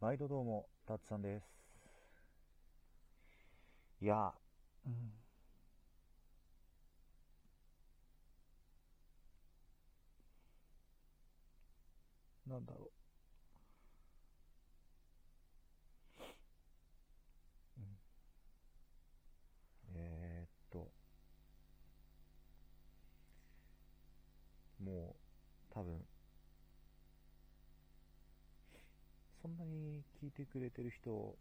毎度どうも、たつさんです。いや、うん。なんだろう。うん。えー、っと、もう、多分、そんなに聞いてくれてる人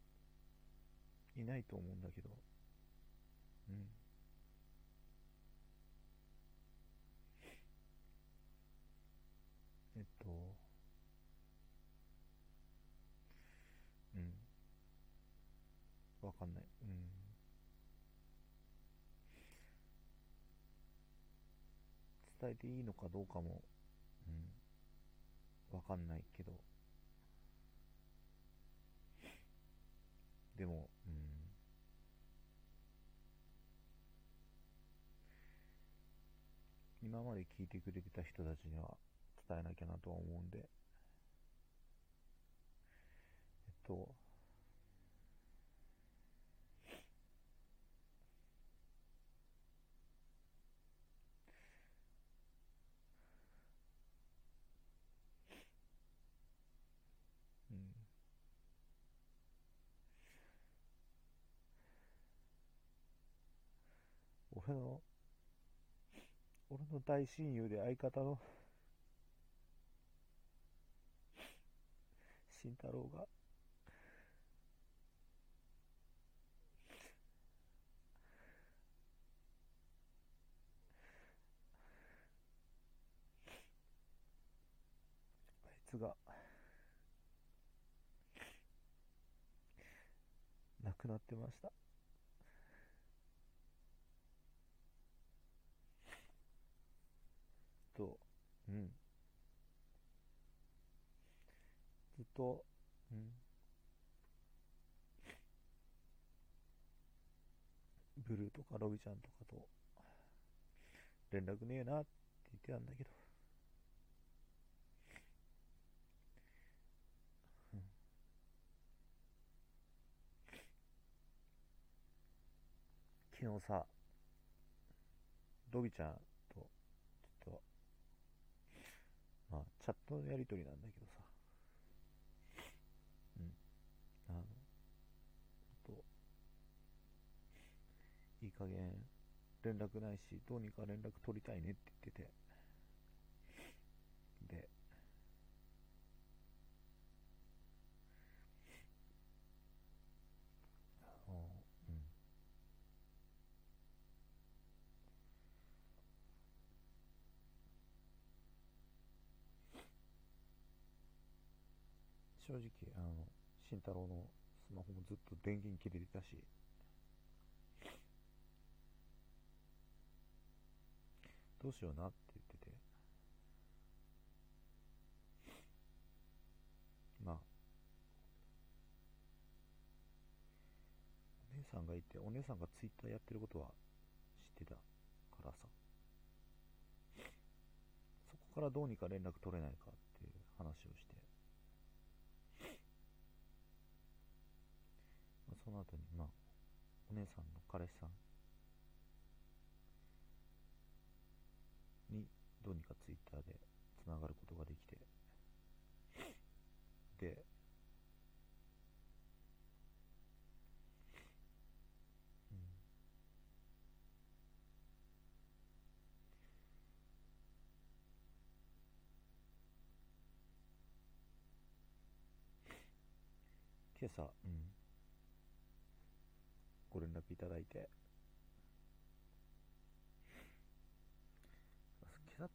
いないと思うんだけど、うん。えっと、うん。わかんない。うん。伝えていいのかどうかも、うん。わかんないけど、でも、うん。今まで聞いてくれてた人たちには伝えなきゃなとは思うんで、えっと、俺の、俺の大親友で相方の、慎太郎が、あいつが、亡くなってました。と、うん。ずっと、うん。ブルーとかロビちゃんとかと連絡ねえなって言ってたんだけど。うん昨日さ、ロビちゃんと、ちょっと、まあ、チャットのやりとりなんだけどさ、うん、あの、と、いい加減連絡ないし、どうにか連絡取りたいねって言ってて、で、あの、うん。正直、あの、慎太郎のスマホもずっと電源切れてたし、どうしようなって言ってて、まあ、お姉さんがいて、お姉さんがツイッターやってることは知ってたからさ、そこからどうにか連絡取れないかっていう話をして、まあ、その後に、まあ、お姉さんの彼氏さんにどうにかツイッターでつながることができて、で、うん、今朝、うん、ご連絡いただいて、あ今朝、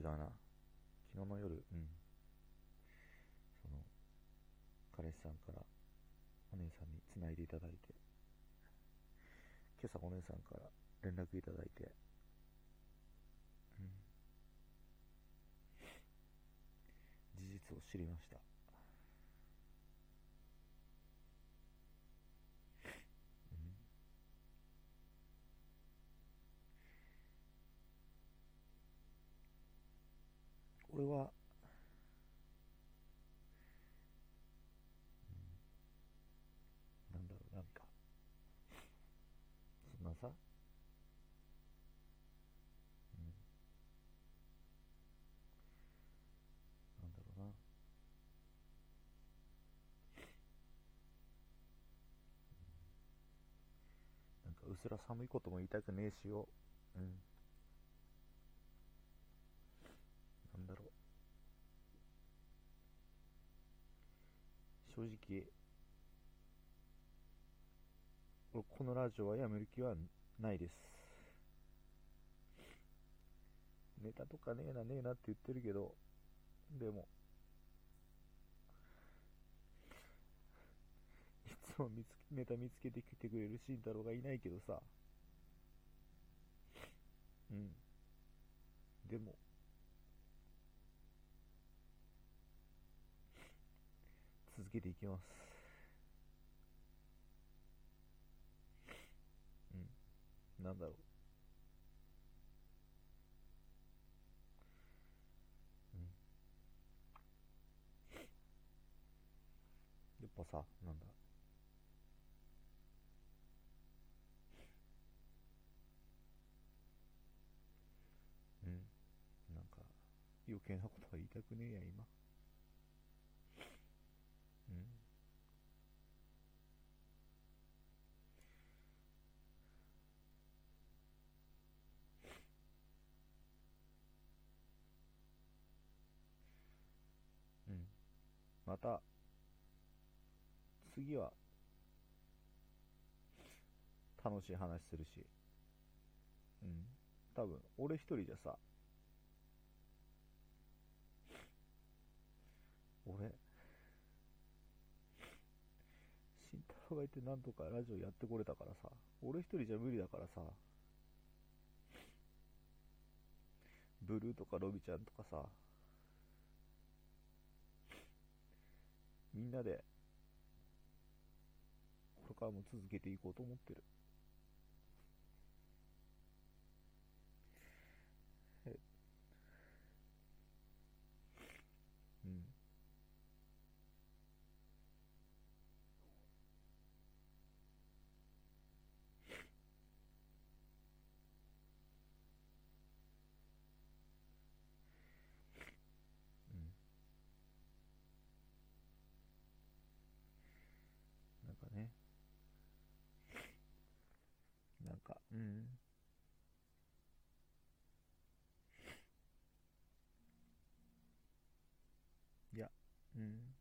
違うな。昨日の夜、うん。その、彼氏さんからお姉さんに繋いでいただいて、今朝お姉さんから連絡いただいて、うん。事実を知りました。れは、うん、なんだろう、なんか、そんなさ、うん、なんだろうな、なんかうすら寒いことも言いたくねえしよ、うん。正直、このラジオはやめる気はないです。ネタとかねえなねえなって言ってるけど、でも、いつも見つけネタ見つけてきてくれる慎太郎がいないけどさ、うん。でも、けていきます。うん。なんだろう。うん。やっぱさ、なんだ。うん。なんか、余計なことは言いたくねえや、今。また、次は、楽しい話するし。うん。多分、俺一人じゃさ、俺、慎太郎がいてなんとかラジオやってこれたからさ、俺一人じゃ無理だからさ、ブルーとかロビちゃんとかさ、みんなで、これからも続けていこうと思ってる。え、うん。うん。なんかね、なんか、うん。いや、うん。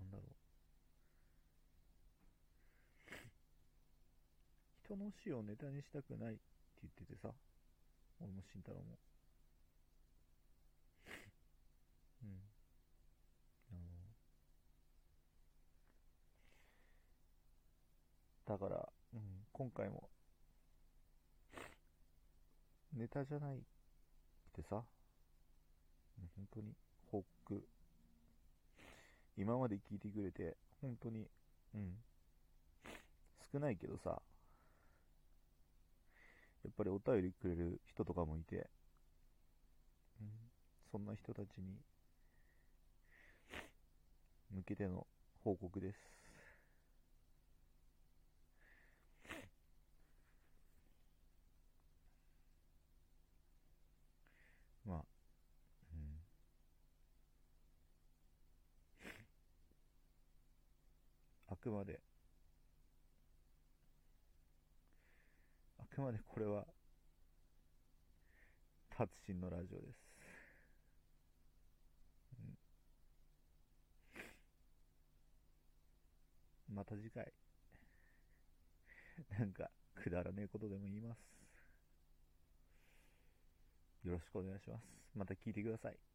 なんだろう。人の死をネタにしたくないって言っててさ、俺も慎太郎も。うん。あの、だから、うん、今回も、ネタじゃないってさ、うん本当に今まで聞いてくれて、本当に、うん、少ないけどさ、やっぱりお便りくれる人とかもいて、うん、そんな人たちに向けての報告です。まあ、うん。あくまで、あくまでこれは、達人のラジオです。うん。また次回、なんか、くだらねえことでも言います。よろしくお願いします。また聞いてください。